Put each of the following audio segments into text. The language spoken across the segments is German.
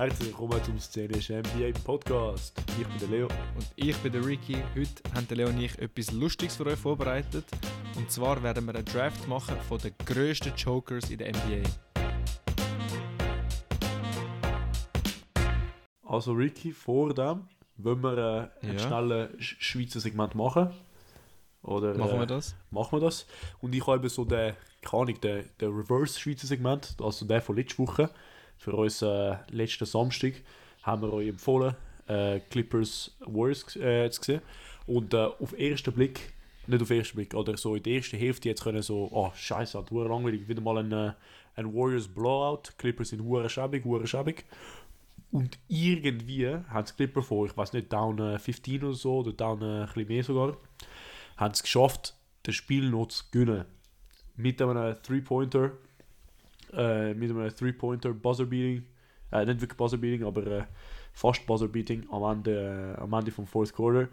Herzlich willkommen zum Szenisch NBA Podcast. Ich bin der Leo. Und ich bin der Ricky. Heute haben der Leo und ich etwas Lustiges für euch vorbereitet. Und zwar werden wir einen Draft machen von den grössten Jokers in der NBA. Also Ricky, vor dem wollen wir äh, ein Ja. schnelles Sch- Schweizer Segment machen. Oder, Machen wir äh, das? Machen wir das. Und ich habe eben so den, keine Ahnung, den, den Reverse-Schweizer Segment, also der von letzter Woche, für uns äh, letzten Samstag, haben wir euch empfohlen, äh, Clippers Warriors äh, zu sehen. Und äh, auf den ersten Blick, nicht auf den ersten Blick, oder so in der ersten Hälfte jetzt können so, oh scheiße, hat langweilig, wieder mal ein, äh, ein Warriors Blowout, Clippers sind hure schäbig, hure schäbig. Und irgendwie haben die Clipper vor, ich weiß nicht, down äh, 15 oder so, oder down äh, ein bisschen mehr sogar, haben es geschafft, das Spiel noch zu gewinnen. Mit einem Three-Pointer, äh, mit einem Three-Pointer Buzzer-Beating, äh, nicht wirklich Buzzer-Beating, aber äh, fast Buzzer-Beating am Ende, am Ende vom Fourth Quarter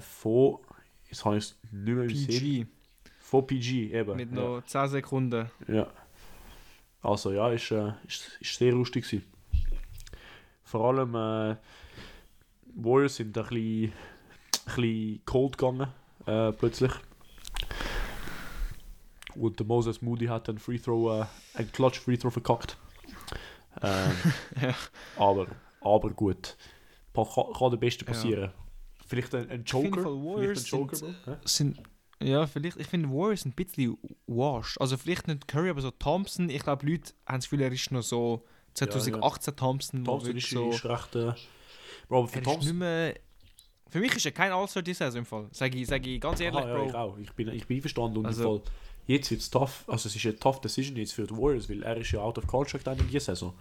von, jetzt habe ich es nicht mehr PG. von PG eben. Mit ja. noch 10 Sekunden. Ja. Also ja, ist, ist, ist sehr lustig gewesen. Vor allem äh, Warriors sind ein bisschen, ein bisschen cold gegangen äh, plötzlich. Und der Moses Moody hat einen Free Throw, äh, einen Clutch Free Throw verkackt. Ähm, Ja. aber, aber gut. Kann, kann der Beste Ja. passieren. Vielleicht ein, ein Joker. Vielleicht ein Joker, sind, Bro. Hä? sind ja, vielleicht, ich finde Warriors ein bisschen washed. Also vielleicht nicht Curry, aber so Thompson. Ich glaube, Leute haben das Gefühl, er ist noch so 2018 Thompson, Thompson ist, so... ist recht. Äh, Bro, aber für Thompson. Für mich ist er kein All-Star diese Saison im Fall. Sag ich, sag ich ganz ehrlich, Aha, ja, Bro. ich auch. Ich bin, ich bin einverstanden. Und Also- im Fall, jetzt wird es tough. Also es ist eine tough Decision jetzt für die Warriors, weil er ist ja out of contract in dieser Saison.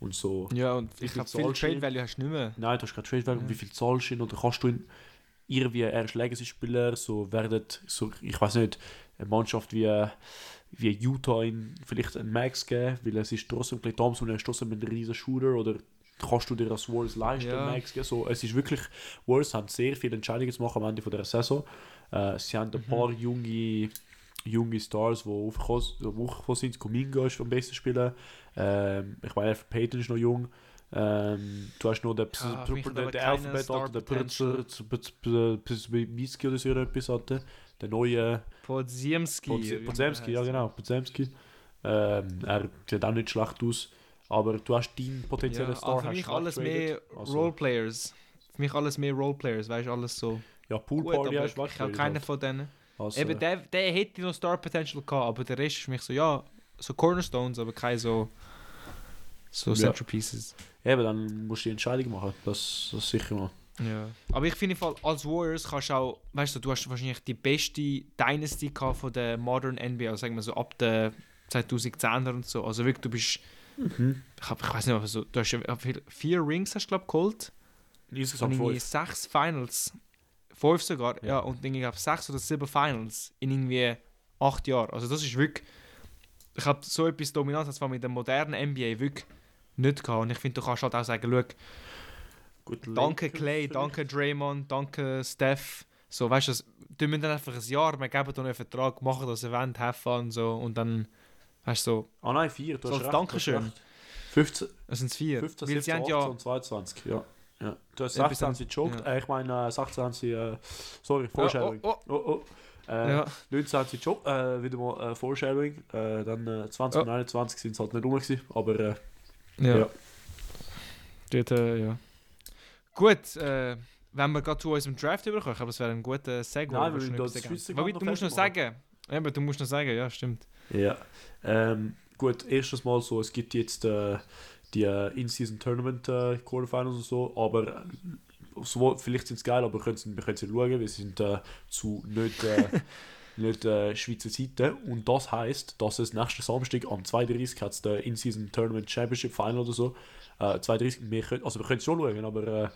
Und so, Ja, und ich glaube, viel? Trade Value hast du nicht mehr. nein, du hast keine Trade Value. Und wie viel zahlst du ihn? Oder kannst du ihn irgendwie, er ist Legacy-Spieler, so werden, so, ich weiß nicht, eine Mannschaft wie, wie Utah ihn vielleicht einen Max geben, weil es ist trotzdem Clay Thompson und er ist trotzdem ein riesen Shooter oder kannst du dir als Warriors leisten, Ja. Max geben. So, es ist wirklich, Warriors haben sehr viele Entscheidungen zu machen am Ende von der Saison. Äh, sie haben ein Mhm. paar junge, junge Stars, die aufgekommen die sind. Kuminga ist am besten spielen. Ähm, ich meine, Payton ist noch jung. Ähm, du hast noch den, Ja, der keine Alphabet, Star Alter, der Potential. Miski oder so etwas hatte. Der neue Podziemski. Podzemski, ja genau, Podzemski. Ähm, er sieht auch nicht schlecht aus. Aber du hast deinen potenziellen Ja, Star. für mich alles mehr. Also- Roleplayers. Für mich alles mehr Roleplayers, weißt du, alles so. Ja, Pool Gut, Party aber hast du ich habe keinen von denen. Also, Eben, der, der hätte noch Star Potential gehabt, aber der Rest ist für mich so, ja, so Cornerstones, aber keine so, so Ja. Centerpieces. Eben, dann musst du die Entscheidung machen. Das, das sicher mal. Ja. Aber ich finde, Fall, als Warriors kannst du auch, weißt du, du hast wahrscheinlich die beste Dynasty gehabt von der Modern NBA, also sagen wir so ab der 2010er und so. Also wirklich, du bist, Mhm. ich, hab, ich weiß nicht, aber so, du hast vier Rings, hast du glaube geholt. Insgesamt fünf. sechs Finals. Fünf sogar, ja. Ja. und irgendwie glaube sechs oder sieben Finals in irgendwie acht Jahren. Also das ist wirklich. Ich habe so etwas Dominanz als mit der modernen NBA wirklich nicht gehabt. Und ich finde, du kannst halt auch sagen, schau, Gut, danke Clay, vielleicht. danke Draymond, danke Steph. So, weißt du, das- die müssen dann einfach ein Jahr, wir geben dir einen Vertrag, machen das Event, have fun, so, und dann, weißt du, so, Ah nein, vier. Du So hast recht, Dankeschön. recht. 15, es sind vier. 15, Weil 17, sie haben 18 ja, und 22. Ja. Ja. Du hast Etwas 16 haben- sie gejoked. ja. Äh, ich meine, äh, 16 haben sie. Äh, sorry, oh, Foreshadowing. oh, Oh, oh. Äh, ja, 19 haben sie gejoked. Äh, wieder mal äh, Foreshadowing. Äh, dann äh, 20 Oh. und 21 sind es halt nicht rum. Gewesen, aber äh, ja. Ja. Dort, äh, ja. Gut, äh, wenn wir gerade zu unserem Draft überkommen, aber das wäre ein guter Segway. Nein, weil du das? Wobei, du musst noch sagen. Eben, du musst noch sagen, ja, stimmt. ja. Ähm, gut, erstes Mal so, es gibt jetzt äh, die äh, In-Season Tournament äh, Quarterfinals und so, aber äh, so, vielleicht sind es geil, aber wir können sie können sie schauen, wir sind äh, zu nicht, äh, nicht äh, Schweizer Seite und das heisst, dass es nächsten Samstag am 32 hat es der In-Season Tournament Championship Final oder so. Äh, 32, wir können, also wir können es schon schauen, aber äh,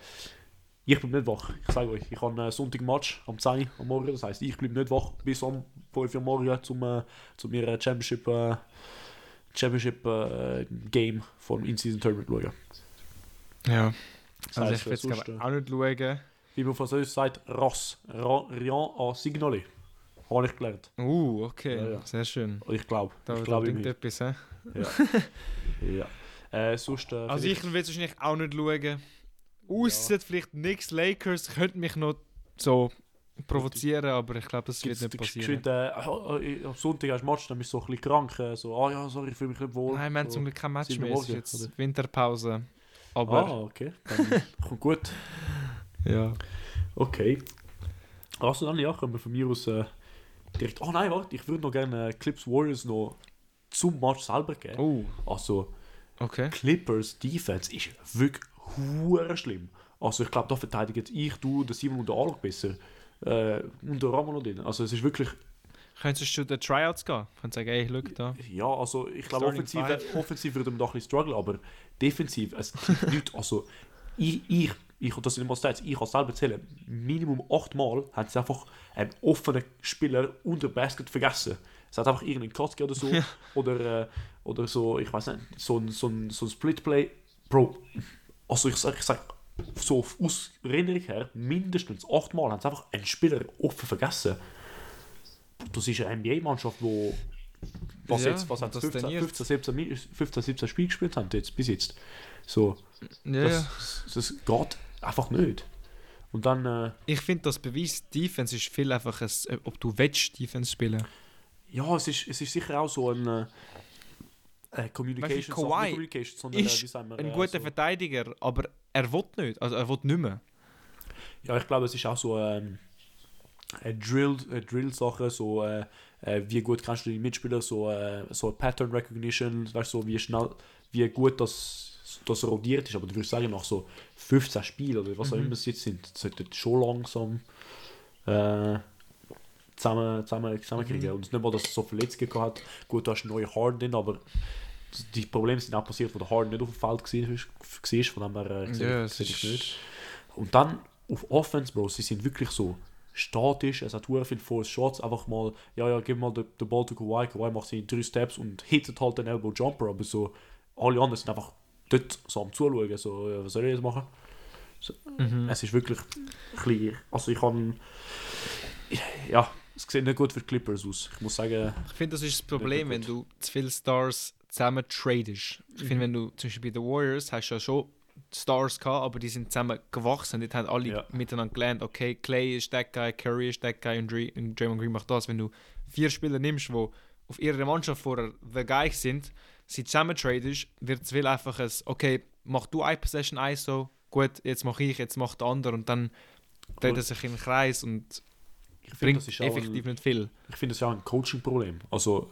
ich bin nicht wach. Ich sage euch, ich habe einen Sonntag-Match am 10 Uhr am Morgen, das heisst, ich bleibe nicht wach bis um 5 Uhr morgen zum, äh, zum mir Championship, Championship äh, Game vom In-Season Tournament schauen. Ja. Das Also ich will es auch nicht schauen. wie man Französisch sagt, Ras. Ra- Rien à signaler. Habe ich gelernt. Uh, okay, Ja, ja. sehr schön. Ich glaube. Da, Ich glaube etwas, hä? Ja. Äh, sonst, äh, Also ich will es wahrscheinlich auch nicht schauen. Ausser vielleicht Knicks Lakers könnte mich noch so provozieren, aber ich glaube, das wird nicht passieren. geschwind, äh, ah, am Sonntag hast du Match, dann bist du so ein bisschen krank. Äh, so, ah ja, sorry, ich fühle mich nicht wohl. Nein, wir haben so. zum Glück kein Match mehr. Es ist jetzt oder? Winterpause. Aber Ah, okay. Dann kommt gut. ja. Okay. Also dann, ja, können wir von mir aus äh, direkt... Oh nein, warte, ich würde noch gerne äh, Clips Warriors noch zum Match selber geben. Oh, Also, okay. Clippers Defense ist wirklich schlimm. Also ich glaube, da verteidigen ich, du, der Simon und der Alok besser. Äh, und der Ramon noch drin. Also es ist wirklich... Könntest du den Tryouts gehen? Könntest sagen, ey, schau da. Ja, also ich glaube, offensiv, offensiv würde man da ein bisschen strugglen, aber defensiv, es gibt nichts. Also ich, ich, ich, und das sind immer Stats, ich kann selber zählen, Minimum achtmal haben sie einfach einen offenen Spieler unter Basket vergessen. Es hat einfach irgendeinen Katzke oder so, oder, äh, oder so, ich weiß nicht, so ein, so ein, so ein Splitplay. Bro, also ich sag, ich sag so aus Erinnerung her, mindestens achtmal haben sie einfach einen Spieler offen vergessen. Das ist eine NBA-Mannschaft, wo was Ja, jetzt, was hat das 15, trainiert. 15, 17, Mi- 15, 17 Spiele gespielt haben jetzt, bis jetzt. So, Ja, das, ja. das, das geht einfach nicht. Und dann, äh, Ich finde, das Beweis, Defense ist viel einfach, ein, ob du willst, Defense spielen. ja, es ist, es ist sicher auch so ein äh, äh, Communication, Sache, Kawhi Communication, sondern äh, ist wie sagen wir, Ein äh, guter so, Verteidiger, aber er will nicht. Also er will nicht mehr. Ja, ich glaube, es ist auch so ähm, eine Drill, eine Drill-Sache, so äh, äh, wie gut kannst du die Mitspieler, so, äh, so Pattern Recognition, weißt du, so wie schnell, wie gut das, das rotiert ist. Aber du würdest sagen, nach so 15 Spielen oder was auch Mhm. immer es jetzt sind, sollte schon langsam äh, zusammen, zusammen, zusammenkriegen. Mhm. Und nicht mal, dass es so Verletzungen hat. Gut, du hast neuen Harden aber die Probleme sind auch passiert, wo der Harden nicht auf dem Feld war, war von dem her äh, ich- nicht. Und dann auf Offense, Bro, sie sind wirklich so statisch, es hat sehr viel Force Shots, einfach mal, ja, ja, gib mal den, den Ball zu Kawhi, Kawhi macht sie in drei Steps und hittet halt den Elbow Jumper, aber so, alle anderen sind einfach dort so am Zuschauen, so, ja, was soll ich jetzt machen? Mhm. Es ist wirklich ein bisschen, also ich kann, ja, es sieht nicht gut für die Clippers aus, ich muss sagen, Ich finde, das ist das Problem, wenn du zu viele Stars zusammen tradest. Ich Mhm. finde, wenn du zum Beispiel bei den Warriors hast du ja schon Stars gehabt, aber die sind zusammen gewachsen. Dort haben alle Ja. miteinander gelernt, okay, Clay ist der Guy, Curry ist der Guy und, Draymond Green macht das. Wenn du vier Spieler nimmst, die auf ihrer Mannschaft vorher the Guy sind, sie zusammen tradest, wird es viel einfach ein, okay, mach du eine Possession ISO, gut, jetzt mache ich, jetzt macht der andere und dann dreht er sich im Kreis und ich bringt das ist effektiv ein, nicht viel. ich finde das ist auch ein Coaching-Problem. Also,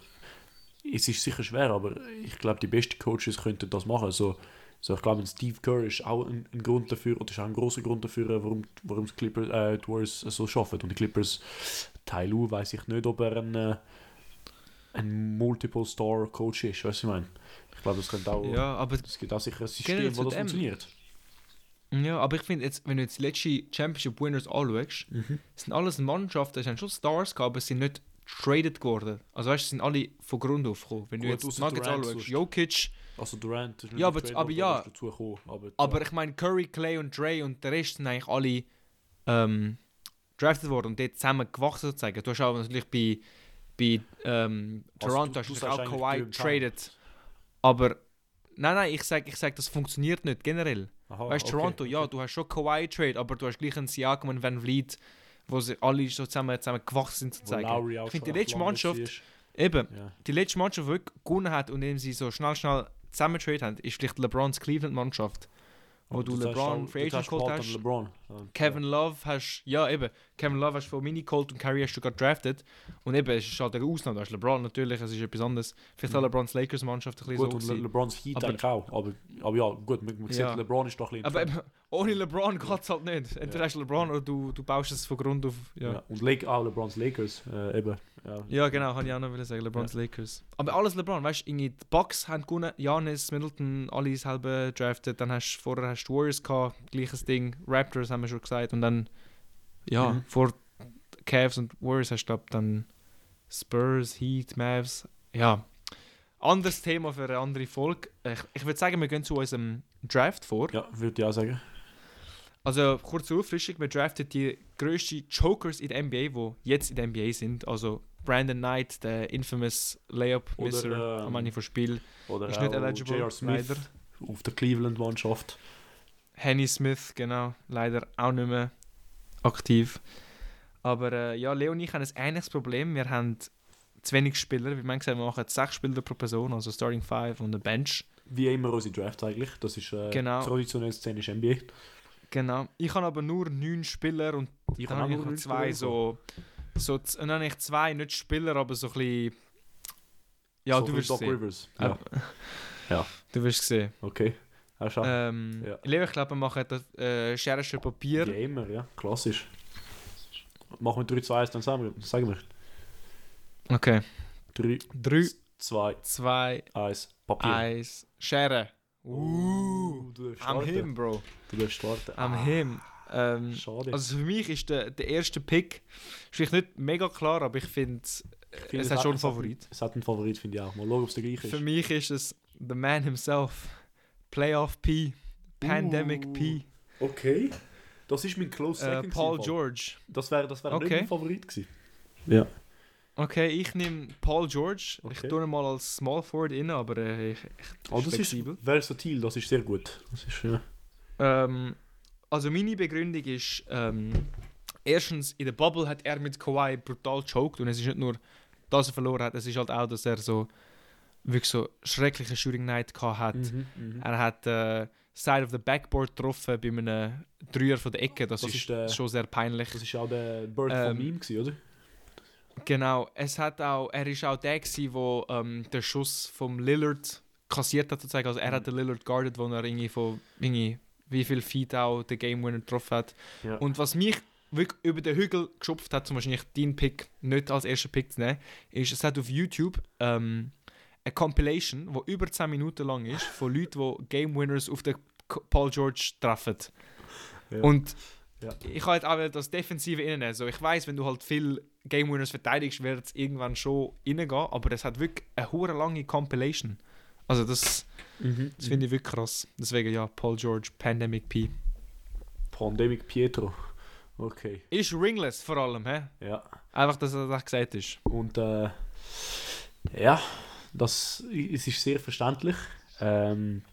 es ist sicher schwer, aber ich glaube, die besten Coaches könnten das machen. Also, so, ich glaube, Steve Kerr ist auch ein, ein Grund dafür, oder ist auch ein großer Grund dafür, warum, warum die Clippers, äh, die Warriors so schaffen. Und die Clippers, Tai Lu, weiß ich nicht, ob er ein, äh, ein Multiple-Star-Coach ist. Weißt du, ich meine? Ich glaube, das könnte auch. Ja, aber Es gibt auch sicher ein System, wo das dem- funktioniert. Ja, aber ich finde, jetzt, wenn du jetzt die letzten Championship Winners anschaust, sind alles Mannschaften, die haben schon Stars gehabt, aber sie sind nicht traded geworden. Also weißt du, sind alle von Grund auf gekommen. Wenn du Gut, jetzt ausser Nuggets anschaust. Jokic, Also Durant ist Ja, aber- getradet aber ja. gekommen, aber, aber ich meine Curry, Clay und Dre und der Rest sind eigentlich alle ähm, drafted worden und dort zusammen gewachsen sozusagen. Du hast auch natürlich bei, bei ähm, Also Toronto du- hast du du auch Kawhi traded. Aber nein, nein, ich sage, ich sag, das funktioniert nicht generell. Aha, Weißt du, okay, Toronto, ja, okay. du hast schon Kawhi Trade, aber du hast gleich einen Siakam und Van Vliet, wo sie alle so zusammen, zusammen gewachsen sind sozusagen. Ich finde, die letzte Mannschaft- ist. Eben, Ja. die letzte Mannschaft, die wirklich gewonnen hat und indem sie so schnell, schnell zusammen trade haben, ist vielleicht LeBrons Cleveland-Mannschaft. Wo du sagst LeBron Free du Agent geholt hast. LeBron. Kevin Love hast, ja eben, Kevin Love hast von Mini geholt und Curry hast du gerade drafted. Und eben, es ist halt eine Ausnahme, du hast LeBron natürlich, es ist etwas anderes. Vielleicht auch Mhm. LeBrons Lakers-Mannschaft ein bisschen Gut, so und Le. LeBrons Heat Aber- auch. Aber, aber ja, gut, man, man sieht, Ja. LeBron ist doch ein bisschen... Aber eben, ohne LeBron geht es halt nicht. Entweder Ja. hast du LeBron oder du, du baust es von Grund auf. ja. Ja, Und Lake, auch LeBrons Lakers, äh, eben. Ja. ja genau, kann ich auch noch wollen sagen, LeBrons Lakers. Aber alles LeBron, weißt du, die Bucks haben gewonnen, Giannis, Middleton, alle selber drafted. Dann hast du vorher hast du Warriors gehabt, gleiches Ding, Raptors haben wir schon gesagt. Und dann, ja, Mhm. vor Cavs und Warriors hast du, glaube dann Spurs, Heat, Mavs. Ja, anderes Thema für eine andere Folge. Ich, ich würde sagen, wir gehen zu unserem Draft vor. ja, würde ich auch sagen. Also kurze Auffrischung, wir draften die grössten Jokers in der NBA, die jetzt in der NBA sind. Also Brandon Knight, der infamous Layup-Misser Oder, ähm, am Ende vom Spiel. Oder Ist nicht eligible, J.R. Smith leider. auf der Cleveland-Mannschaft. Henny Smith, genau, leider auch nicht mehr aktiv. Aber äh, ja, Leo und ich haben ein ähnliches Problem. Wir haben zu wenig Spieler. Wie man gesagt, wir machen sechs Spieler pro Person, also Starting Five und eine Bench. Wie immer unsere Draft eigentlich. Das ist äh, Genau. traditionell szenisch NBA. Genau. Ich habe aber nur neun Spieler und Ich dann habe ich nur noch zwei so, so und dann habe ich zwei, nicht Spieler, aber so ein bisschen. Ja, so du wirst sehen. Rivers. Ja, Ja. Du wirst sehen. okay. Hast du. Ähm, Ja. Leo, ich glaube, wir machen das äh, Schere, Papier. Wie immer, ja. Klassisch. Machen wir 3, 2, 1, dann sagen wir. Sagen wir. Okay. 3, 3, 2, 2, 1, Papier. 1, Schere. Uh, du darfst am. Him, Bro. Du darfst starten. Am Ah, Him. Ähm, Schade. also für mich ist der, der erste Pick ist vielleicht nicht mega klar, aber ich finde, Ich finde, es hat schon einen es Favorit. Es hat einen Favorit, finde ich auch. Mal schauen, ob es der gleiche ist. Für mich ist es the man himself. Playoff P. Pandemic Uh, P. Okay. Das ist mein Close Äh, Second. Paul gewesen, George. Das wäre das wär nicht Okay. mein Favorit gewesen. Ja. Okay, ich nehme Paul George. Ich Okay. tue ihn mal als Small Forward rein, aber äh, ich, ich, Oh, das flexibel. ist versatil, das ist sehr gut. Das ist, ja. Ähm, also meine Begründung ist, ähm, erstens, in der Bubble hat er mit Kawhi brutal choked und es ist nicht nur, dass er verloren hat, es ist halt auch, dass er so wirklich so schreckliche Shooting Night gehabt. Mhm, mhm. Er hat äh, Side of the Backboard getroffen bei einem Dreier von der Ecke, das, Das ist, der- schon sehr peinlich. Das ist auch der Bird Ähm, von Meme, gewesen, oder? Genau, es hat auch, er ist auch der gewesen, wo ähm, den Schuss vom Lillard kassiert hat sozusagen. Also er hat den Lillard guarded, wo er irgendwie von irgendwie, wie viel Feet auch den Game Winner getroffen hat. Ja. Und was mich wirklich über den Hügel geschupft hat, zum wahrscheinlich deinen Pick nicht als ersten Pick zu nehmen, ist, es hat auf YouTube ähm, eine Compilation, die über 10 Minuten lang ist, von Leuten, die Game Winners auf den Paul George treffen. Ja. Und Ja. ich habe halt auch das Defensive innen. Also ich weiß, wenn du halt viel Game Winners verteidigst, wird es irgendwann schon reingehen, aber es hat wirklich eine hohe lange Compilation. Also das, Mhm. das finde ich wirklich krass. Deswegen ja, Paul George, Pandemic P. Pandemic Pietro. Okay. Ist ringless vor allem, hä? Ja. Einfach, dass er das gesagt ist. Und äh, ja, das es ist sehr verständlich. Ähm,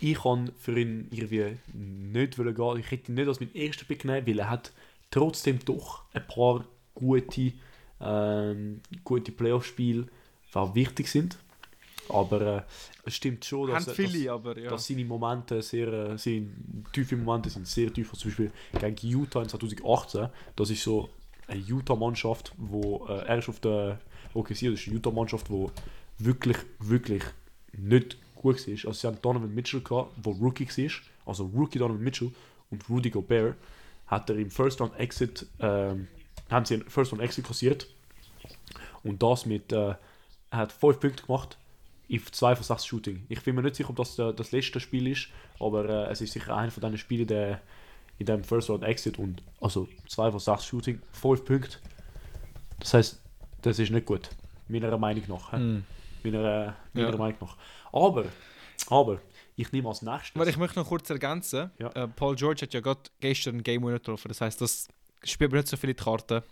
ich kann für ihn irgendwie nicht wollen gehen. Ich hätte ihn nicht als mein erster Pick genommen, weil er hat trotzdem doch ein paar gute, ähm, gute Playoff-Spiele, die wichtig sind. Aber äh, es stimmt schon, dass, Haben dass, viele, aber ja. dass seine Momente sehr, äh, seine tiefe Momente sind sehr tief. Also zum Beispiel gegen Utah in 2018, das ist so eine Utah-Mannschaft, wo äh, er ist auf der OKC, das ist eine Utah-Mannschaft, wo wirklich, wirklich nicht gut war. Also sie haben Donovan Mitchell wo Rookie war, also Rookie Donovan Mitchell und Rudy Gobert hat er im First Round Exit, ähm, haben sie einen First Round Exit kassiert und das mit, äh, er hat 5 Punkte gemacht auf 2 von 6 Shooting. Ich bin mir nicht sicher, ob das äh, das letzte Spiel ist, aber äh, es ist sicher einer von diesen Spielen, der in dem First Round Exit und also 2 von 6 Shooting, 5 Punkte. Das heißt, das ist nicht gut, meiner Meinung nach. hä? Meiner, meiner Ja. Meinung nach. Aber, aber, ich nehme als nächstes. Aber ich möchte noch kurz ergänzen. Ja. Äh, Paul George hat ja gerade gestern einen Game Winner getroffen. Das heißt, das spielt mir nicht so viele Karten.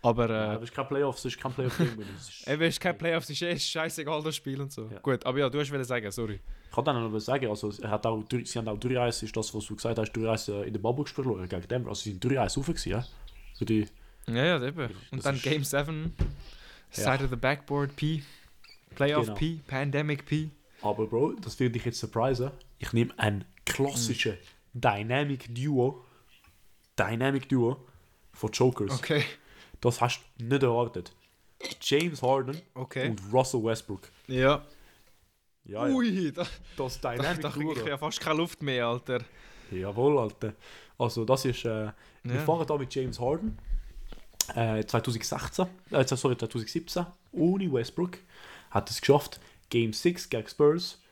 Aber ja, äh, das ist kein Playoffs, das ist kein Playoff-Game. ist- eben ist kein Playoffs, ist eh scheißegal das Spiel und so. Ja. Gut, aber ja, du hast wollen sagen, sorry. Ich kann dann noch sagen, also er hat auch, sie haben auch 3-1, ist das, was du gesagt hast, 3-1 äh, in der Bubble verloren gegen Denver. Also sie sind 3-1 rauf gewesen, ja? Für die, Ja, ja, eben. Und dann ist- Game 7, Ja. Side of the Backboard P, Playoff Genau. P, Pandemic P. aber Bro, das würde dich jetzt surprisen. Ich nehme ein klassisches Dynamic Duo, Dynamic Duo von Jokers. Okay. Das hast du nicht erwartet. James Harden Okay. und Russell Westbrook. Ja. Ja, ja. Ui, da, Das da, Dynamic da Duo. kriege ich ja fast keine Luft mehr, Alter. Jawohl, Alter. Also das ist, äh, wir Ja. fahren da mit James Harden. Äh, 2016, äh, sorry, 2017, ohne Westbrook, hat es geschafft, Game 6 gegen Spurs,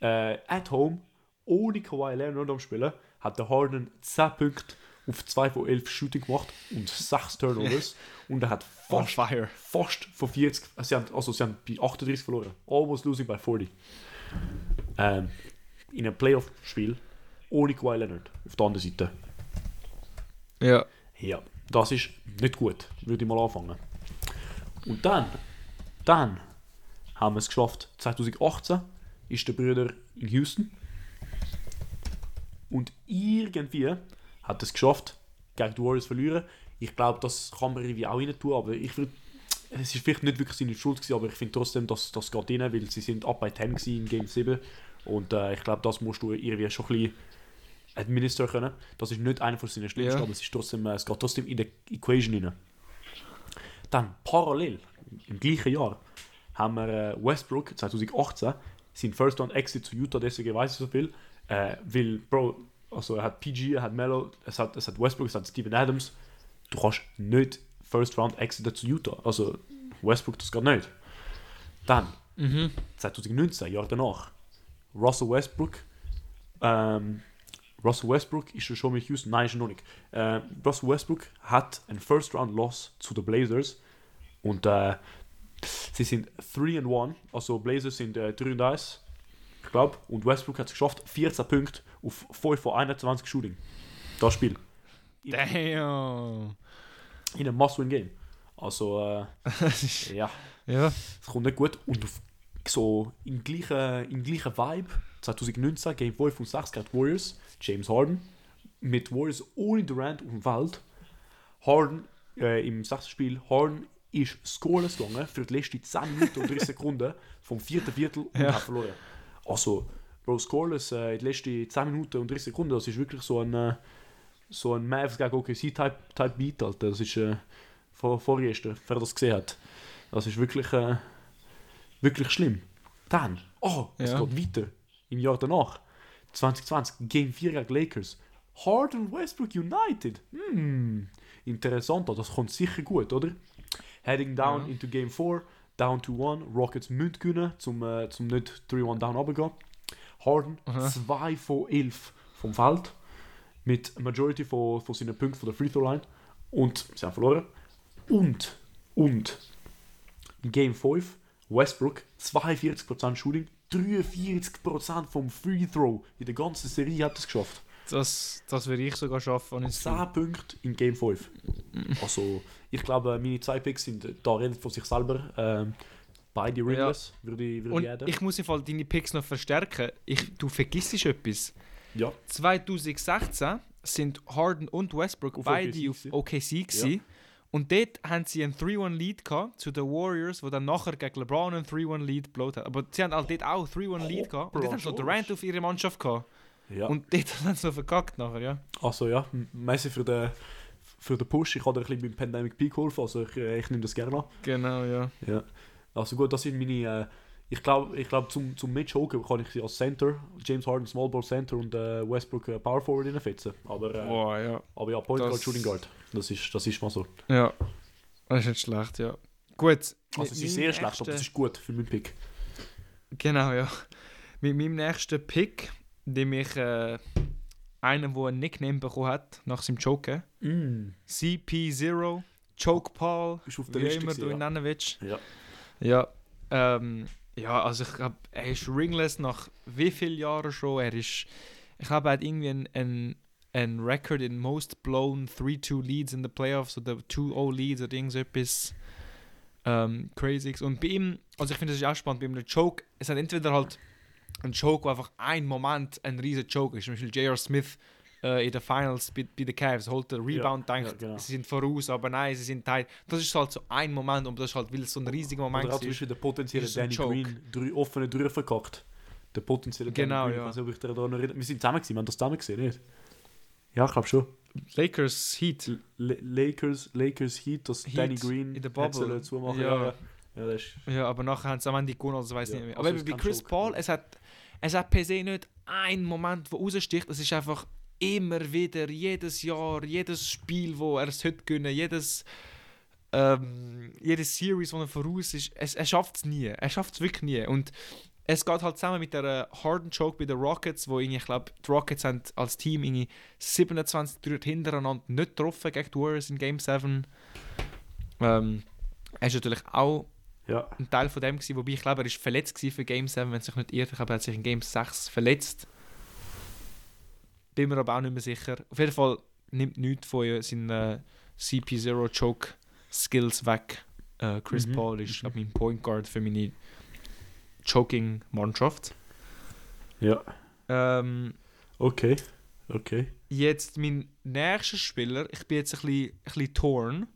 äh, at home, ohne Kawhi Leonard am Spielen, hat der Harden 10 Punkte auf 2 von 11 Shooting gemacht und 6 Turnovers. und er hat fast, fast von 40, äh, sie haben, also sie haben bei 38 verloren. Almost losing by 40. Ähm, in einem Playoff-Spiel ohne Kawhi Leonard auf der anderen Seite. Ja. Ja, das ist nicht gut, würde ich mal anfangen. Und dann, dann haben wir es geschafft, 2018 ist der Bruder in Houston. Und irgendwie hat es geschafft, gegen die Warriors zu verlieren. Ich glaube, das kann man irgendwie auch rein tun, aber ich würde es ist vielleicht nicht wirklich seine Schuld gewesen, aber ich finde trotzdem, dass das geht rein, weil sie sind ab bei 10 gewesen in Game 7 und äh, ich glaube, das musst du irgendwie schon ein bisschen administrieren können. Das ist nicht einer von seinen schlimmsten, Ja. aber es, ist trotzdem, äh, es geht trotzdem in die Equation rein. Dann, parallel, im gleichen Jahr, haben wir äh, Westbrook 2018, sein First Round Exit zu Utah, deswegen weiß ich so viel, äh, weil, Bro, also er hat PG, er hat Melo, es hat, es hat Westbrook, es hat Steven Adams, du kannst nicht First Round Exit zu Utah, also Westbrook, das geht nicht. Dann, Mhm. 2019, Jahr danach, Russell Westbrook. Ähm, Russell Westbrook ist er schon mit Houston? Nein, ist er noch nicht. Äh, Russell Westbrook hat einen First Round Loss zu den Blazers und äh, sie sind 3 and 1, also Blazers sind äh, 3 und 1, ich glaube, und Westbrook hat es geschafft, 14 Punkte auf 5 von 21 Shooting. Das Spiel. In, Damn. in einem Must-Win-Game. Also, äh, ja. ja. Es kommt nicht gut. Und auf, so im gleichen, im gleichen Vibe, 2019, Game 5 und 6 gegen Warriors, James Harden, mit Warriors ohne Durant auf dem Feld. Harden äh, im sechsten Spiel, Harden ist scoreless gegangen für die letzten 10 Minuten und 30 Sekunden vom vierten Viertel und Ja. hat verloren. Also, Bro, scoreless äh, in den letzten 10 Minuten und 30 Sekunden, das ist wirklich so ein, äh, so ein Mavs gegen OKC-Type Type Beat, Alter. Das ist äh, vor, vorgestern, wer das gesehen hat. Das ist wirklich, äh, wirklich schlimm. Dann, oh, es Ja. geht weiter. Im Jahr danach, 2020, Game 4 gegen Lakers. Harden Westbrook United. Hm, interessant, das kommt sicher gut, oder? Heading down into Game 4, down to 1. Rockets müssen gewinnen, zum, äh, zum nicht 3-1 down runtergehen. Harden, Aha. 2 von 11 vom Feld. Mit Majority von, von seinen Punkten von der Free Throw Line. Und sie haben verloren. Und, und, Game 5, Westbrook, 42% Shooting, 43% vom Free Throw. In der ganzen Serie hat es geschafft. Das, das würde ich sogar schaffen. wenn ich 10 Punkte in Game 5. Also, ich glaube, meine zwei Picks sind äh, da reden von sich selber. Ähm, beide Ringless, würde ich, würde Und ich adden. ich muss im Fall deine Picks noch verstärken. Ich, du vergisst etwas. Ja, 2016 sind Harden und Westbrook Auf beide OKC auf. OKC gewesen. Und dort haben sie einen 3-1-Lead gehabt zu den Warriors, wo dann nachher gegen LeBron einen 3-1-Lead geblowt hat. Aber sie haben halt dort auch einen 3-1-Lead Oh, gehabt. Und dort haben sie noch Durant auf ihre Mannschaft gehabt. Ja. Und dort haben sie noch verkackt nachher, ja. Also ja, m- merci für den, für den Push. Ich habe dir ein bisschen beim Pandemic Peak geholfen, also ich, äh, ich nehme das gerne an. Genau, ja. Ja. Also gut, das sind meine... Äh, ich glaube, ich glaub, zum, zum Mitchoken kann ich sie als Center, James Harden Small Ball Center und äh, Westbrook äh, Power Forward reinfetzen. Aber, äh, Boah, ja. aber ja, Point Guard, Shooting Guard. Das ist, das ist mal so. Ja. Das ist nicht schlecht, ja. Gut. Also es ist sehr schlecht, aber das ist gut für meinen Pick. Genau, ja. Mit meinem nächsten Pick, dem ich äh, einen, der einen Nickname bekommen hat, nach seinem Joken. Mm. CP0, Choke Paul, wie Liste immer du ihn ja. nennen willst. Ja. Ja, ähm, ja, also ich glaube, er ist ringless nach wie vielen Jahren schon. Er ist, ich glaube, er hat irgendwie ein, ein, ein Record in most blown 3-2 Leads in the Playoffs oder 2-0 Leads oder irgend so etwas ähm, Crazyes. Und bei ihm, also ich finde das ist auch spannend, bei ihm der Choke, es hat entweder halt ein Choke, wo einfach ein Moment ein riesen Choke ist. Zum Beispiel J.R. Smith äh, in den Finals bei, bei den Cavs holt den Rebound, Ja, denkt, ja, genau. sie sind voraus, aber nein, sie sind tight. Das ist halt so ein Moment und das ist halt, weil es so ein riesiger Moment Oder ist. zum Beispiel der potenzielle ist so ein Danny. Green, drei offene Dürre verkackt. Der potenzielle Genau, Danny Green, ja. ich weiß nicht, ob ich dich daran erinnere. Wir sind zusammen gewesen, wir haben das zusammen gesehen, nicht? Ja, ich glaube schon. Lakers Heat. L Lakers, Lakers Heat, das Heat Danny Green in der Bubble. zumachen. Ja. Ja, ja. ja das ist, Ja, aber nachher haben sie am Ende gewonnen, also weiß Ja, nicht mehr. also Aber eben bei Chris Paul, es hat, es hat per se nicht einen Moment, der raussticht. Es ist einfach immer wieder, jedes Jahr, jedes Spiel, wo er es heute gewinnen, jedes, ähm, jede Series, wo er voraus ist, es, er schafft es nie. Er schafft es wirklich nie. Und es geht halt zusammen mit der Harden Choke bei den Rockets, wo ich glaube, die Rockets haben als Team irgendwie 27 Dreier hintereinander nicht getroffen gegen die Warriors in Game 7. Ähm, er ist natürlich auch ja. ein Teil von dem gewesen, wobei ich glaube, er ist verletzt für Game 7, wenn es sich nicht irrt. Ich glaube, er hat sich in Game 6 verletzt. Bin mir aber auch nicht mehr sicher. Auf jeden Fall nimmt nichts von seinen äh, CP0 Choke Skills weg. Äh, Chris Mhm, Paul ist mhm. mein Point Guard für meine Choking-Mannschaft. Ja. Ähm, Okay. Okay. jetzt mein nächster Spieler, ich bin jetzt ein bisschen, ein bisschen torn.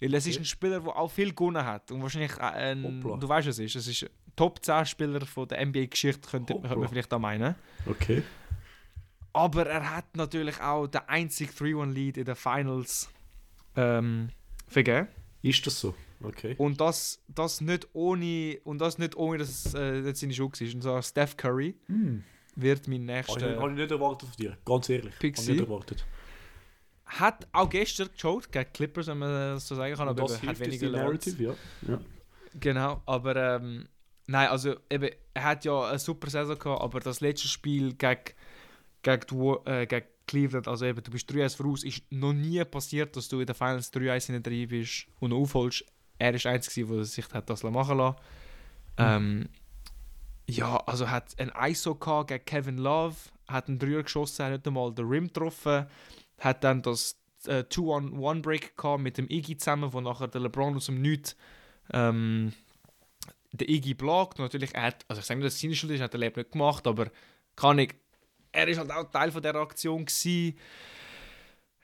Weil es ist ein Spieler, der auch viel gewonnen hat. Und wahrscheinlich, äh, ein, du weißt, was es ist. Es ist ein Top 10 Spieler von der NBA-Geschichte, könnte, könnte man vielleicht auch meinen. Okay. Aber er hat natürlich auch den einzigen 3-1-Lead in den Finals ähm, vergeben. Ist das so? Okay. Und das, das nicht ohne, und das nicht ohne, dass es äh, nicht seine Schuld war. Und zwar Steph Curry Hm. wird mein Habe ich, nächster. hab ich nicht erwartet von dir. Ganz ehrlich. Pick Habe ich nicht erwartet. Hat auch gestern gejoked gegen Clippers, wenn man das so sagen kann, aber das eben hat weniger. Narrative, ja. ja. Genau, aber ähm, nein, also eben, er hat ja eine super Saison gehabt, aber das letzte Spiel gegen, gegen, die, äh, gegen Cleveland, also eben, du bist 3-1 voraus, ist noch nie passiert, dass du in den Finals 3-1 in drin bist und aufholst. Er ist der Einzige, der sich hat das machen lassen. Ähm, ja, also hat ein ISO gehabt gegen Kevin Love, hat einen Dreier geschossen, hat nicht einmal den Rim getroffen, hat dann das äh, 2-on-1-Break gehabt mit dem Iggy zusammen, wo nachher der LeBron aus dem Nichts ähm, der Iggy blockt. Natürlich, er hat, also ich sage nicht, dass es seine Schuld ist, hat er Leben nicht gemacht, aber kann ich, er ist halt auch Teil von der Aktion gewesen.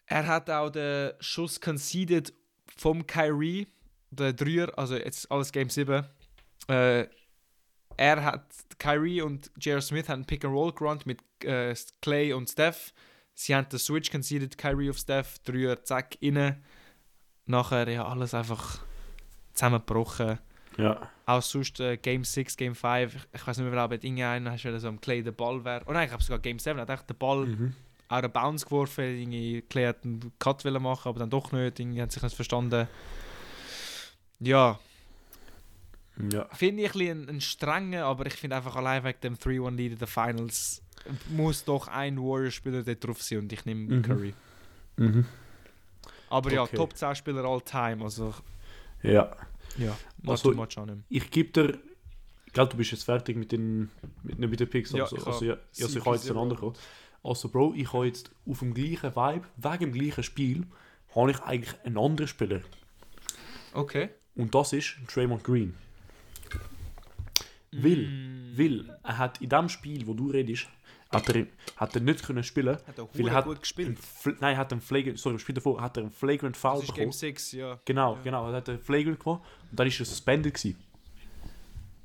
Er hat auch den Schuss conceded vom Kyrie, der Dreier, also jetzt alles Game 7. Äh, er hat, Kyrie und J.R. Smith haben Pick and Roll gerannt mit äh, Clay und Steph. Sie haben den Switch conceded, Kyrie auf Steph, Dreier, zack, innen. Nachher ja alles einfach zusammengebrochen. Ja. Auch sonst äh, Game 6, Game 5, ich, weiß nicht mehr, ob irgendeiner hast du so am Clay den Ball wäre. Oh nein, ich habe sogar Game 7, hat echt den Ball Mhm. out of bounds geworfen. Irgendwie, Clay hat einen Cut wollen machen, aber dann doch nicht. Irgendwie hat sich nicht verstanden. Ja, Ja. finde ich ein bisschen ein, ein strenger, aber ich finde einfach allein wegen dem 3-1-Lead in den Finals muss doch ein Warrior-Spieler dort drauf sein und ich nehme Mhm. Curry. Mhm. Aber ja, Okay. Top 10 Spieler all time, also Ja. ja, Also. Ich gebe dir. Gell, du bist jetzt fertig mit den, mit, mit den Picks. Ja, also, ich also, ja, also ich CP0. habe jetzt einen anderen. Also, Bro, ich habe jetzt auf dem gleichen Vibe, wegen dem gleichen Spiel, habe ich eigentlich einen anderen Spieler. Okay. Und das ist Draymond Green. Will, Mm. will, er hat in dem Spiel, wo du redest, hat er, hat er nicht können spielen. Hat er er hat gut Ein gespielt. Fl nein, er hat einen Flagrant, sorry, Spiel davor hat er einen Flagrant Foul Das ist Game bekommen. 6, ja. Genau, Ja. genau, er hat einen Flagrant gemacht und dann ist er suspended gewesen.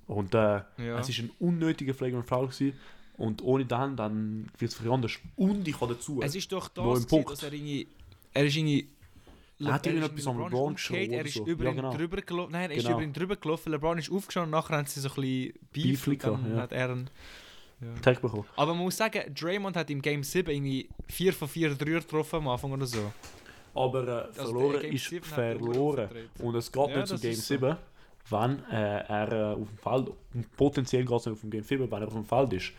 Und äh, ja. es ist ein unnötiger Flagrant Foul gewesen. Und ohne dann, dann wird es anders. Und ich habe dazu. Es ist doch das, ein gewesen, Punkt. dass er irgendwie... Er ist irgendwie... Er hat ist irgendetwas am LeBron ist umgekehrt, Er ist so. über Ja, ihn genau. drüber gelaufen. Nein, er ist Genau. über ihn drüber gelaufen. LeBron ist aufgestanden und nachher haben sie so ein bisschen Beef. Beef dann ja. hat er einen, ja. Tag bekommen. Aber man muss sagen, Draymond hat im Game 7 irgendwie 4 von 4 Dreier getroffen am Anfang oder so. Aber äh, Also verloren Game ist 7 er verloren. Und es geht Ja, nicht zu Game ist so. 7, wenn äh, er äh, auf dem Feld, und potenziell geht es nicht auf dem Game 7, wenn er auf dem Feld ist.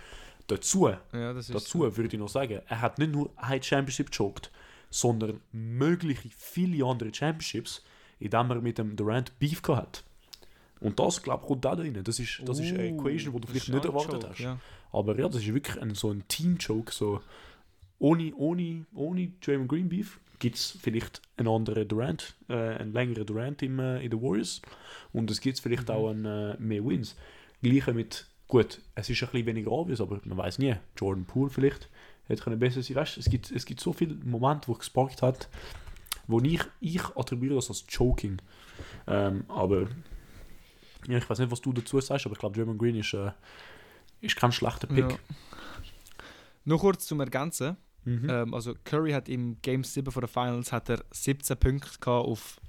Dazu, Ja, das ist dazu so. würde ich noch sagen, er hat nicht nur ein Championship gejoggt, sondern mögliche viele andere Championships, in denen er mit dem Durant Beef gehabt hat. Und das, glaube ich, kommt auch da rein. Das ist, das ist eine Uh, Equation, die du vielleicht nicht erwartet Joke, hast. Ja. Aber ja, das ist wirklich ein, so ein Team-Joke. So. Ohne, ohne, ohne Draymond Green Beef gibt es vielleicht einen anderen Durant, äh, einen längeren Durant im, äh, in den Warriors. Und es gibt vielleicht Mhm. auch einen, äh, mehr Wins. Gleiche mit, gut, es ist ein bisschen weniger obvious, aber man weiß nie. Jordan Poole vielleicht hätte können besser sein. Weißt, es, gibt, es gibt so viele Momente, wo es gesparkt hat, wo ich, ich attribuiere das als Joking. Ähm, aber ja, ich weiß nicht, was du dazu sagst, aber ich glaube, Draymond Green ist, äh, ist kein schlechter Pick. Ja. Noch kurz zum Ergänzen. Mhm. Ähm, also Curry hat im Game 7 von der Finals hat er 17 Punkte gehabt auf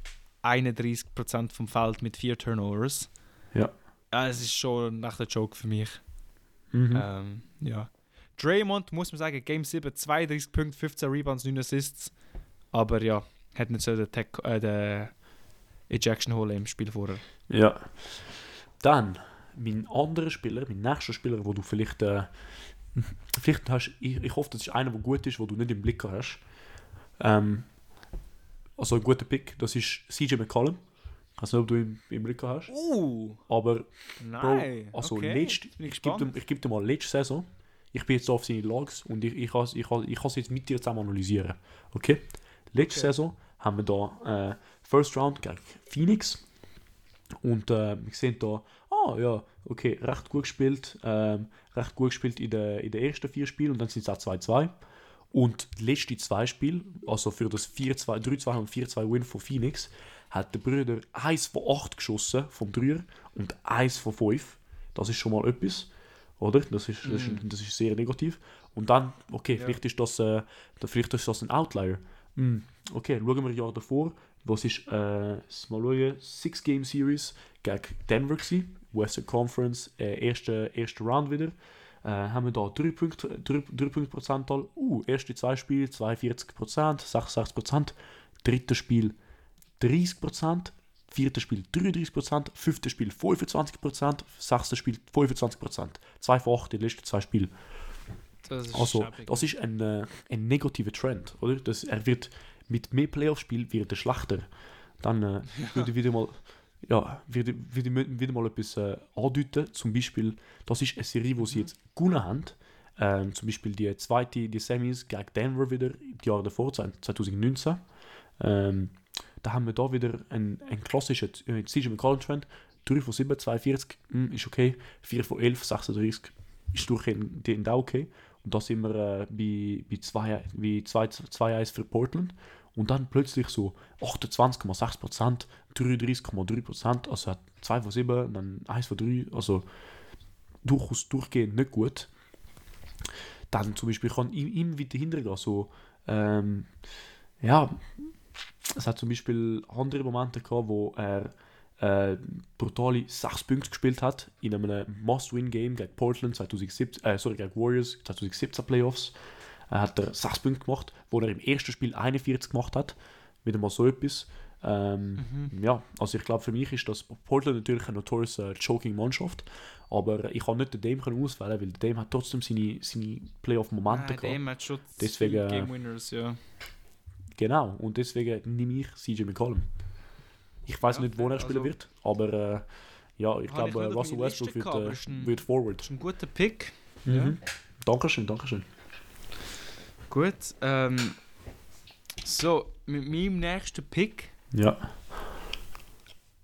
31% vom Feld mit 4 Turnovers. Ja. Ja, es ist schon nach der Joke für mich. Mhm. Ähm, ja. Draymond muss man sagen, Game 7 32 Punkte, 15 Rebounds, 9 Assists. Aber ja, hat nicht so den, Tech, äh, den Ejection holen im Spiel vorher. Ja. Dann, mein anderer Spieler, mein nächster Spieler, wo du vielleicht, äh, vielleicht hast, ich, ich hoffe, das ist einer, der gut ist, wo du nicht im Blick hast. Ähm, also ein guter Pick, das ist CJ McCollum. Ich weiß nicht, ob du ihn im Blick hast. Uh, Aber nein. also okay. letzt, Jetzt bin ich ich gebe dir, ich geb dir mal letzte Saison. Ich bin jetzt auf seine Logs und ich, ich kann ich, has- ich has jetzt mit dir zusammen analysieren. Okay? Letzte Okay. Saison haben wir da äh, First Round gegen Phoenix. Und äh, wir sehen da, ah, ja, okay, recht gut gespielt, ähm, recht gut gespielt in den in der ersten vier Spielen und dann sind es auch 2-2. Und die letzten zwei Spiele, also für das 4-2, 3-2 und 4-2 Win von Phoenix, hat der Brüder 1 von 8 geschossen vom Dreier und 1 von 5. Das ist schon mal etwas, oder? Das ist, das ist, das ist sehr negativ. Und dann, okay, Ja. vielleicht, ist das, äh, vielleicht ist das ein Outlier. Hm, Okay, schauen wir ein Jahr davor. Was ist, äh, mal schauen, Six Game Series gegen Denver gewesen, Western Conference, äh, erste, erste Round wieder. Äh, haben wir da 3 Punkte, 3, 3 Punkte Prozentzahl. Uh, erste zwei Spiele 42 Prozent, 66 Prozent. Drittes Spiel 30 Prozent. Viertes Spiel 33 Prozent. Fünftes Spiel 25 Prozent. Sechstes Spiel 25 Prozent. 2 von 8 in den letzten zwei Spielen. Das ist Also, schäbig. das ist ein, äh, ein negativer Trend, oder? Das, er wird mit mehr Playoff-Spielen wird er schlechter. Dann äh, würde ich wieder mal, ja, würde, würde wieder mal etwas äh, andeuten. Zum Beispiel, das ist eine Serie, die sie jetzt gewonnen haben. Ähm, zum Beispiel die zweite, die Semis gegen Denver wieder, die Jahre davor, 2019. Ähm, da haben wir da wieder einen, einen klassischen äh, CJ McCollum Trend. 3 von 7, 42, hm, ist okay. 4 von 11, 36, ist durchgehend auch okay. Und da sind wir äh, bei, bei 2 bei 2 2-1 für Portland. Und dann plötzlich so 28,6%, 33,3%, also hat 2 von 7, dann 1 von 3, also durchaus durchgehend nicht gut. Dann zum Beispiel kann ihm, ihm wieder hingehen, so, ähm, ja, es hat zum Beispiel andere Momente gehabt, wo er äh, brutale 6 Punkte gespielt hat in einem Must-Win-Game gegen Portland 2017, äh, sorry, gegen Warriors 2017 Playoffs. Er hat er 6 Punkte gemacht, wo er im ersten Spiel 41 gemacht hat. Wieder mal so etwas. Ähm, Ja, also ich glaube, für mich ist das Portland natürlich eine notorious äh, Choking-Mannschaft, aber ich kann nicht den Dame können auswählen, weil der Dame hat trotzdem seine, seine Playoff-Momente Nein, gehabt. dem hat schon Deswegen, äh, Game Winners, ja. Genau, und deswegen nehme ich CJ McCollum. Ich weiß Ja, nicht, wo er also- spielen wird, aber äh, ja, ich glaube, auf Russell Westbrook wird, äh, ein- wird forward. Das ist ein guter Pick. Mhm. Dankeschön, Dankeschön. Gut. Ähm, so, mit meinem nächsten Pick, Ja,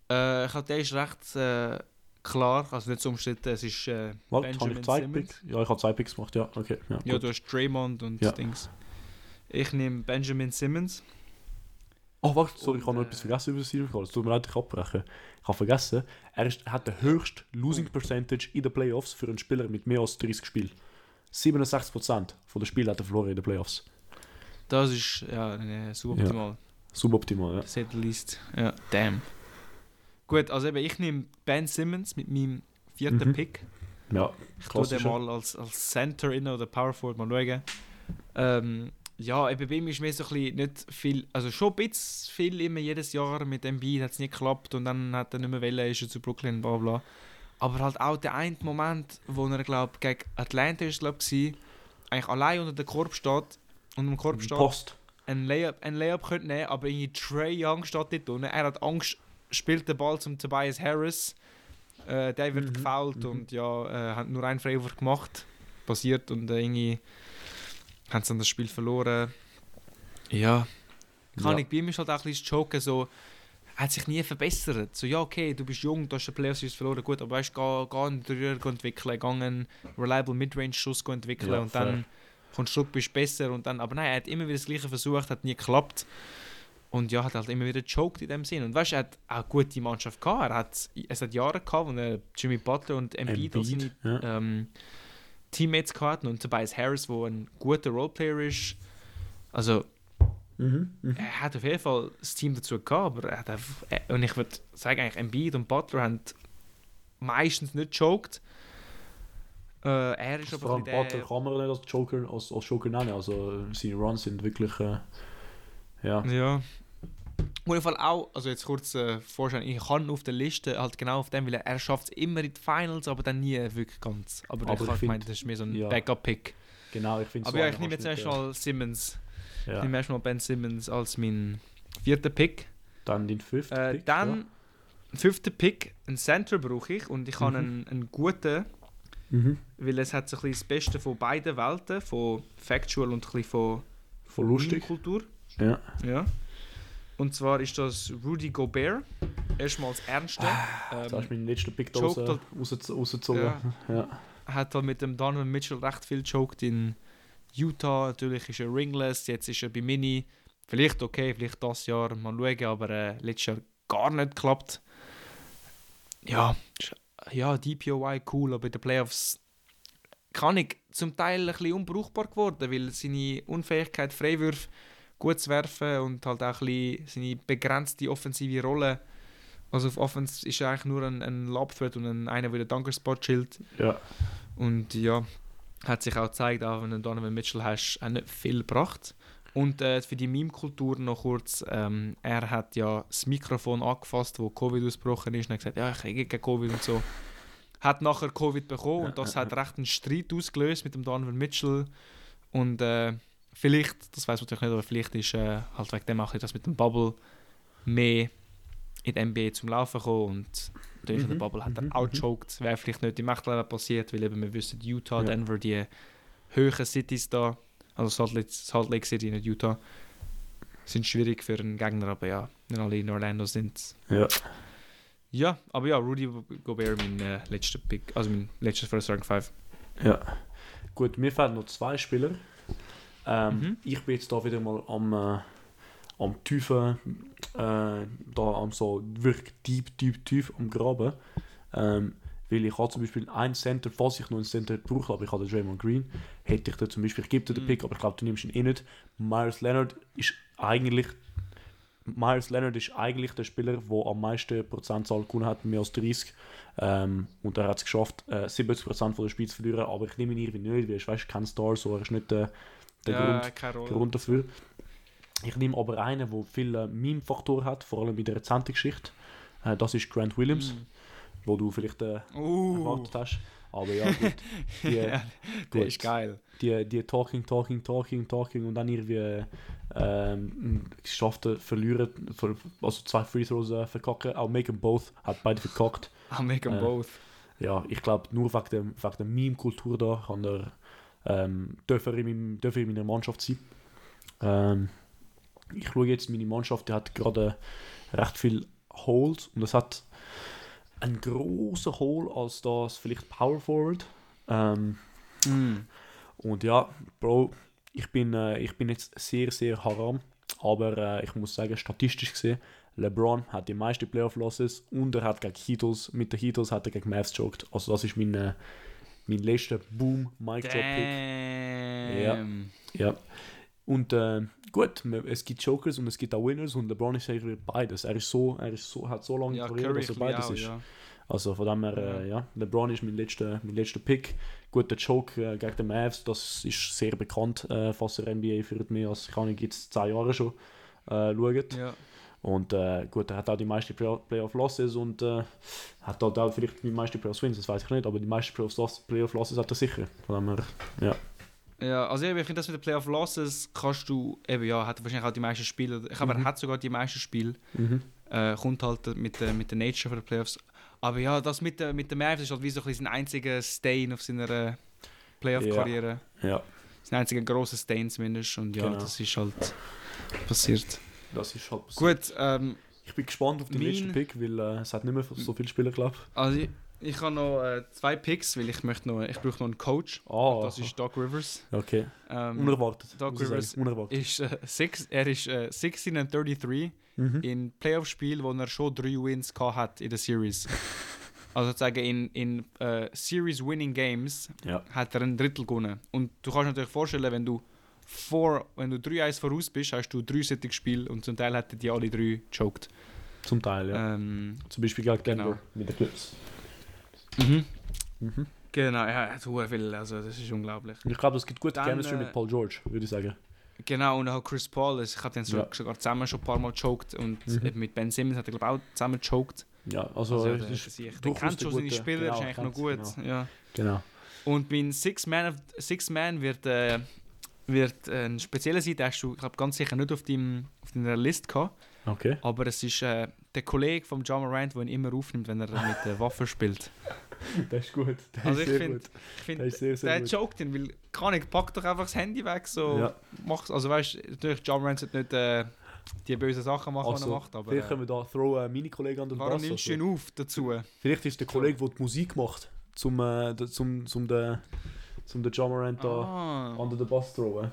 äh, ich glaube, der ist recht äh, klar, also nicht so umstritten, es ist äh, warte, habe Benjamin ich zwei Simmons. Picks? Ja, ich habe zwei Picks gemacht, ja, okay. Ja, Ja, du hast Draymond und Ja. Dings. Ich nehme Benjamin Simmons. Oh, warte, sorry, ich habe noch Und, etwas äh, vergessen über CJ McCollum. Es tut mir leid, ich abbrechen. Ich habe vergessen, er, ist, hat den höchsten Losing Percentage in den Playoffs für einen Spieler mit mehr als 30 Spielen. 67% von den Spielen hat er verloren in den Playoffs. Das ist ja äh, suboptimal. Suboptimal, ja. Say the least. Ja, damn. Gut, also eben, ich nehme Ben Simmons mit meinem vierten Mhm. Pick. Ja, Ich tue den mal als, als Center in oder Power Forward mal schauen. Ähm, ja, eben bei ihm ist mir so ein bisschen nicht viel, also schon ein bisschen viel immer jedes Jahr mit dem Beat hat es nicht geklappt und dann hat er nicht mehr wollen, ist er zu Brooklyn, bla bla. Aber halt auch der eine Moment, wo er, glaube gegen Atlanta ist, glaube ich, eigentlich allein unter dem Korb steht, unter dem Korb steht, Post. ein Layup, ein Layup könnte nehmen, aber irgendwie Trey Young steht dort unten. Er hat Angst, spielt den Ball zum Tobias Harris. Äh, der wird Mhm, gefoult mhm. und ja, äh, hat nur einen Freiwurf gemacht. Passiert und äh, irgendwie haben sie dann das Spiel verloren. Ja. Kann Ja. ich, bei ihm ist halt auch ein bisschen das Joken so, er hat sich nie verbessert. So, ja, okay, du bist jung, du hast den Playoffs verloren, gut, aber weißt du, geh, geh einen Dreier entwickeln, geh einen Reliable Midrange-Schuss entwickeln Ja, und dann fair. kommst du bist besser und dann, aber nein, er hat immer wieder das Gleiche versucht, hat nie geklappt. Und ja, hat halt immer wieder choked in dem Sinn. Und weißt du, er hat auch eine gute Mannschaft gehabt. Er hat, es hat Jahre gehabt, wo er Jimmy Butler und Embiid als seine ja. ähm, Teammates gehabt und Tobias Harris, wo ein guter Roleplayer ist. Also, Mhm. Mhm. er hat auf jeden Fall das Team dazu gehabt, aber er hat einfach, und ich würde sagen, eigentlich Embiid und Butler haben meistens nicht choked. Äh, er ist Vor aber ein Butler kann man nicht als Joker, als, als Joker nennen. Also seine Runs sind wirklich. Äh, ja. Ja. Auf jeden Fall auch, also jetzt kurz äh, vorstellen, ich kann auf der Liste halt genau auf dem, weil er, schafft es immer in die Finals, aber dann nie wirklich ganz. Aber, Aber ich ich habe gemeint, das ist mehr so ein ja. Backup-Pick. Genau, ich finde Aber ja, ich nehme jetzt erstmal Simmons. Ich Ja. nehme erstmal Ben Simmons als mein vierter Pick. Dann den fünften. Äh, Pick, dann, fünfter Pick, einen Center brauche ich und ich habe Mhm. einen, einen guten, Ja. Mhm. weil es hat so ein bisschen das Beste von beiden Welten, von Factual und ein bisschen von, Voll lustig. Kultur. Ja. Ja. Und zwar ist das Rudy Gobert. erstmal das Ernste. Jetzt hast du Ähm, meinen letzten Pick da rausgezogen. Ja. Ja. hat halt mit dem Donovan Mitchell recht viel choked in Utah. Natürlich ist er ringless, jetzt ist er bei Mini. Vielleicht okay, vielleicht das Jahr, mal schauen, aber äh, letztes Jahr gar nicht geklappt. Ja, ja, DPOY cool, aber in den Playoffs kann ich zum Teil ein bisschen unbrauchbar geworden, weil seine Unfähigkeit, Freiwürfe gut zu werfen und halt auch ein bisschen seine begrenzte offensive Rolle. Also auf Offense ist er eigentlich nur ein, ein Lob-Threat und ein, einer, der den Dunker-Spot chillt. ja. Und ja, hat sich auch gezeigt, auch wenn du Donovan Mitchell hast, auch nicht viel gebracht. Und äh, für die Meme-Kultur noch kurz, ähm, er hat ja das Mikrofon angefasst, wo Covid ausgebrochen ist und hat gesagt, ja, ich kriege kein Covid und so. Hat nachher Covid bekommen und das hat recht einen Streit ausgelöst mit dem Donovan Mitchell. Und äh, vielleicht, das weiß man natürlich nicht, aber vielleicht ist äh, halt wegen dem auch das mit dem Bubble mehr in der NBA zum Laufen gekommen und natürlich in der Mhm, Bubble hat er mhm, auch mhm. Wäre vielleicht nicht im echten Leben passiert, weil eben wir wissen, Utah, Ja. Denver, die höheren Cities da, also Salt Lake, Salt Lake City, nicht Utah, sind schwierig für einen Gegner, aber ja, wenn alle in Orlando sind. Ja. Ja, aber ja, Rudy Gobert, mein äh, letzter Pick, also mein letztes First Rank 5. Ja. Gut, mir fehlen noch zwei Spieler. Ähm, Mhm. Ich bin jetzt da wieder mal am, äh, am tiefen, äh, da am so wirklich tief, tief, tief am Graben. Ähm, weil ich habe zum Beispiel einen Center, falls ich noch einen Center brauche, aber ich habe den Draymond Green, hätte ich da zum Beispiel, ich gebe dir den Mhm. Pick, aber ich glaube, du nimmst ihn eh nicht. Myers Leonard ist eigentlich Myers Leonard ist eigentlich der Spieler, der am meisten Prozentzahl gewonnen hat, mehr als 30. Ähm, und er hat es geschafft, äh, 70% von der Spiel zu verlieren, aber ich nehme ihn irgendwie nicht, weil er ist weißt, kein Star, so er ist nicht der, der Grund, keine Rolle. Grund dafür. Ich nehme aber einen, der viele Meme-Faktoren hat, vor allem in der Rezente-Geschichte. Äh, das ist Grant Williams, Mhm. wo du vielleicht äh, Uh, erwartet hast. Aber ja, gut. Die, ja, der gut. ist geil. die, die Talking, Talking, Talking, Talking und dann irgendwie ähm, geschafft äh, verlieren, ver, also zwei Free Throws äh, verkacken. Auch Make 'em Both hat beide verkackt. I make them Äh, both. Ja, ich glaube, nur wegen der, wegen der Meme-Kultur da kann er, ähm, darf, er in meinem, darf er in meiner Mannschaft sein. Ähm, ich schaue jetzt, meine Mannschaft die hat gerade recht viel Holes und es hat einen großen Hole als das vielleicht Power Forward. Ähm, Mm. und ja, Bro, ich bin, äh, ich bin jetzt sehr, sehr haram. Aber äh, ich muss sagen, statistisch gesehen, LeBron hat die meisten Playoff-Losses und er hat gegen Heatles, mit den Heatles hat er gegen Mavs joked. Also das ist mein, äh, mein letzter boom mic drop pick Damn. Ja. Und äh, gut, es gibt Jokers und es gibt auch Winners und LeBron ist eigentlich beides. Er ist so, er ist so, hat so lange Ja, Karriere, dass er beides auch, ist. ja. Also von dem her, äh, ja, LeBron ist mein letzter, mein letzter Pick. Gut, der Joke äh, gegen den Mavs, das ist sehr bekannt, äh, falls der NBA für mehr als, kann ich jetzt 10 Jahre schon äh, schaut. Ja. Und äh, gut, er hat auch die meisten Play- Playoff-Losses und äh, hat halt auch vielleicht die meisten Playoff-Wins, das weiß ich nicht, aber die meisten Playoff-Loss- Playoff-Losses hat er sicher. Von dem her, ja. Ja, also eben, ich finde, das mit den Playoff Losses kannst du, eben ja, hat wahrscheinlich auch die meisten Spiele, ich glaube, Mhm. er hat sogar die meisten Spiele, Mhm. äh, kommt halt mit, der mit der Nature von den Playoffs. Aber ja, das mit, der mit den Mavs ist halt wie so ein bisschen sein einziger Stain auf seiner äh, Playoff-Karriere. Ja, Sein einziger grosser Stain zumindest und ja, Genau. das ist halt passiert. Das ist halt passiert. Gut, ähm, Ich bin gespannt auf den Mein- letzten Pick, weil äh, es hat nicht mehr so viele Spieler, glaube ich. also ich, ich habe noch äh, zwei Picks, weil ich möchte noch, ich brauche noch einen Coach. Ah, Das ist Doc Rivers. okay. Ähm, Unerwartet. Doc muss ich sagen. Rivers Unerwartet. ist, äh, six, er ist äh, 16 and 33 Mhm. in Playoff-Spiel, wo er schon drei Wins gehabt hat in der Series. also sozusagen in, in äh, Series-Winning Games Ja. hat er ein Drittel gewonnen. Und du kannst dir natürlich vorstellen, wenn du vor, wenn du 3-1 voraus bist, hast du drei solche Spiele und zum Teil hätten die alle drei choked. Zum Teil, ja. Ähm, Zum Beispiel gegen Denver genau. mit den Clips. mhm. Mhm. Genau, ja, er hat sehr viel, also das ist unglaublich. Ich glaube, es gibt gute Dann, Chemistry äh, mit Paul George, würde ich sagen. Genau, und auch Chris Paul, also ich habe den Ja. sogar zusammen schon ein paar Mal choked und Mhm. mit Ben Simmons hat er glaube ich auch zusammen choked. Ja, also, Also, der, ist der, der kennt schon seine Spieler, genau, ist eigentlich noch gut. Ja. Genau. Und mein Six Man, of, Six Man wird, äh, wird äh, ein spezieller sein, den hast du glaub, ganz sicher nicht auf, deinem, auf deiner Liste gehabt. Okay. Aber es ist äh, der Kollege von John Morant, der ihn immer aufnimmt, wenn er mit der Waffe spielt. Das ist gut. Das Also ist ich sehr find- gut. Ich finde, Das ist sehr, sehr der gut. joked ihn, weil kann ich, pack doch einfach das Handy weg, so Ja. mach's. Also weißt du, natürlich, John Morant sollte nicht äh, die bösen Sachen machen, die Also, er macht. Aber vielleicht äh, können wir da throw äh, meine Kollegen an den warum Bass. nimmst du ihn auf dazu? vielleicht ist der Kollege, der die Musik macht, zum, äh, zum, zum den zum den Jamarant da Ah, an den Bass throwen.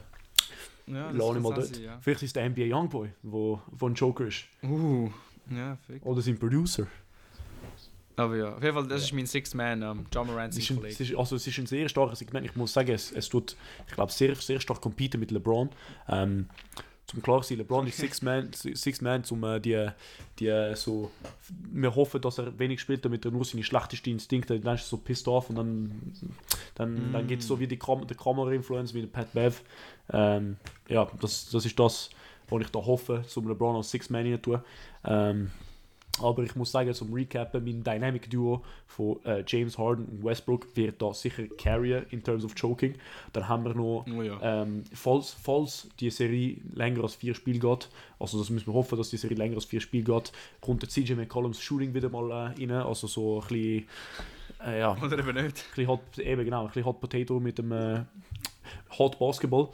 ja, Lass ihn mal dort. sein, ja. Vielleicht ist der NBA Youngboy, wo, wo ein Joker ist. Uh, ja, fick. Oder sein Producer. Aber ja, auf jeden Fall, das ist mein Sixth Man, ähm, John Morant, sein Kollege. es ist, also es ist ein sehr starkes Segment. Ich muss sagen, es, es tut, ich glaube, sehr, sehr stark competen mit LeBron. Ähm, zum klar sein, LeBron ist Six Man, Six Man zum äh, die, die äh, so. Wir hoffen, dass er wenig spielt, damit er nur seine schlechtesten Instinkte, dann ist er so pissed off und dann, dann, dann geht es so wie die Kam der Kamera-Influence wie der Pat Bev. Ähm, ja, das, das ist das, was ich da hoffe, zum LeBron als Six Man rein tun. Ähm, aber ich muss sagen, zum Recappen, mein Dynamic Duo von äh, James Harden und Westbrook wird da sicher carryen in terms of choking. Dann haben wir noch, Oh ja. ähm, falls, falls die Serie länger als vier Spiele geht, also das müssen wir hoffen, dass die Serie länger als vier Spiele geht, kommt der CJ McCollums Shooting wieder mal äh, rein, also so ein bisschen, äh, ja, Oder eben nicht. ein bisschen Hot, eben genau, ein bisschen Hot Potato mit dem äh, Hot Basketball.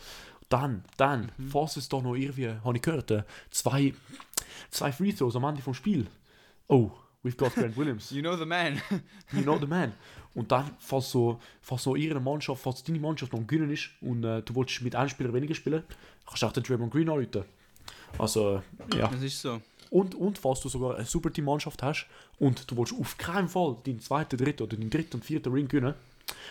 Dann, dann, falls es da noch irgendwie, habe ich gehört, äh, zwei, zwei Free Throws am Ende vom Spiel. Oh, we've got Grant Williams. You know the man. You know the man. Und dann, falls so, falls so ihre Mannschaft, falls deine Mannschaft noch gewinnen ist und äh, du willst mit einem Spieler weniger spielen, kannst du auch den Draymond Green anrufen. Also, ja. Das ist so. Und, und falls du sogar eine super Team-Mannschaft hast und du willst auf keinen Fall deinen zweiten, dritten oder deinen dritten und vierten Ring gewinnen,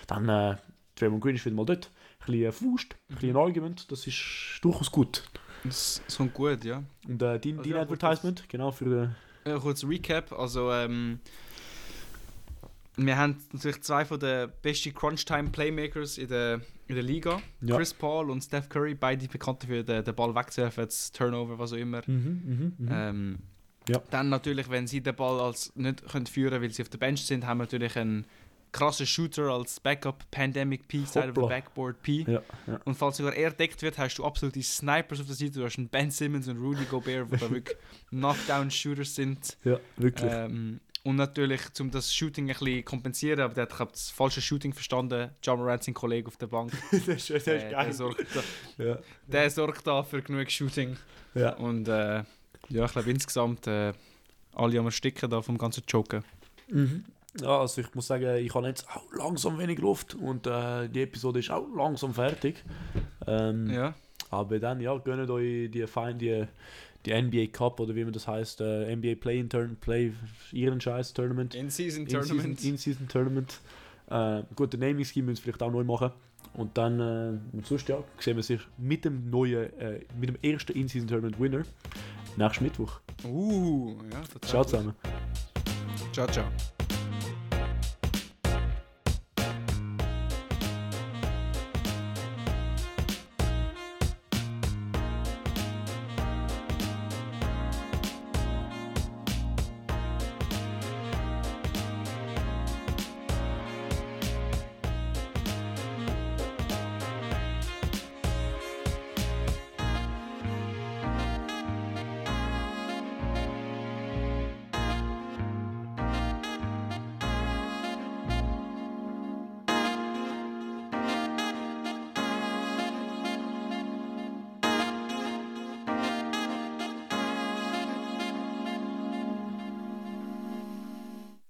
dann äh, Draymond Green ist wieder mal dort. Ein bisschen Faust, ein bisschen ein Argument, das ist durchaus gut. Das ist so gut, ja. Und äh, dein, Also dein ja, Advertisement, genau für den... Ja, kurz Recap. Also, ähm, wir haben natürlich zwei von den besten Crunch-Time-Playmakers in der, in der Liga. Ja. Chris Paul und Steph Curry, beide bekannt dafür, den, den Ball wegzuwerfen, das Turnover, was auch immer. Mhm, mhm, mhm. Ähm, Ja. Dann natürlich, wenn sie den Ball als nicht können führen weil sie auf der Bench sind, haben wir natürlich einen krassen Shooter als Backup, Pandemic P, Side of the. Backboard P. ja, ja. Und falls sogar er deckt wird, hast du absolute Snipers auf der Seite. Du hast einen Ben Simmons und Rudy Gobert, die da wirklich Knockdown-Shooters sind. ja, wirklich. Ähm, und natürlich, um das Shooting ein bisschen kompensieren, aber der hat glaub, das falsche Shooting verstanden. John Morant, sein Kollege auf der Bank, das ist, das ist äh, der, geil. sorgt da, Ja, der sorgt da für genug Shooting. ja. Und äh, ja, ich glaube insgesamt äh, alle am Ersticken da vom ganzen Joken. Mhm. Ja, also ich muss sagen, ich habe jetzt auch langsam wenig Luft und äh, die Episode ist auch langsam fertig. Ähm, Ja. Aber dann, ja, gönnt euch die, fein, die, die NBA Cup oder wie man das heißt, äh, NBA Play in Turn, Play, ihren Scheiß Tournament. In-Season In-Season Tournament. In Tournament. Äh, gut, den Naming Scheme müssen wir vielleicht auch neu machen. Und dann, äh, sonst ja, sehen wir sich mit dem neuen, äh, mit dem ersten In-Season Tournament Winner nächsten Mittwoch. Uh, ja, Ciao zusammen. Ciao, ciao.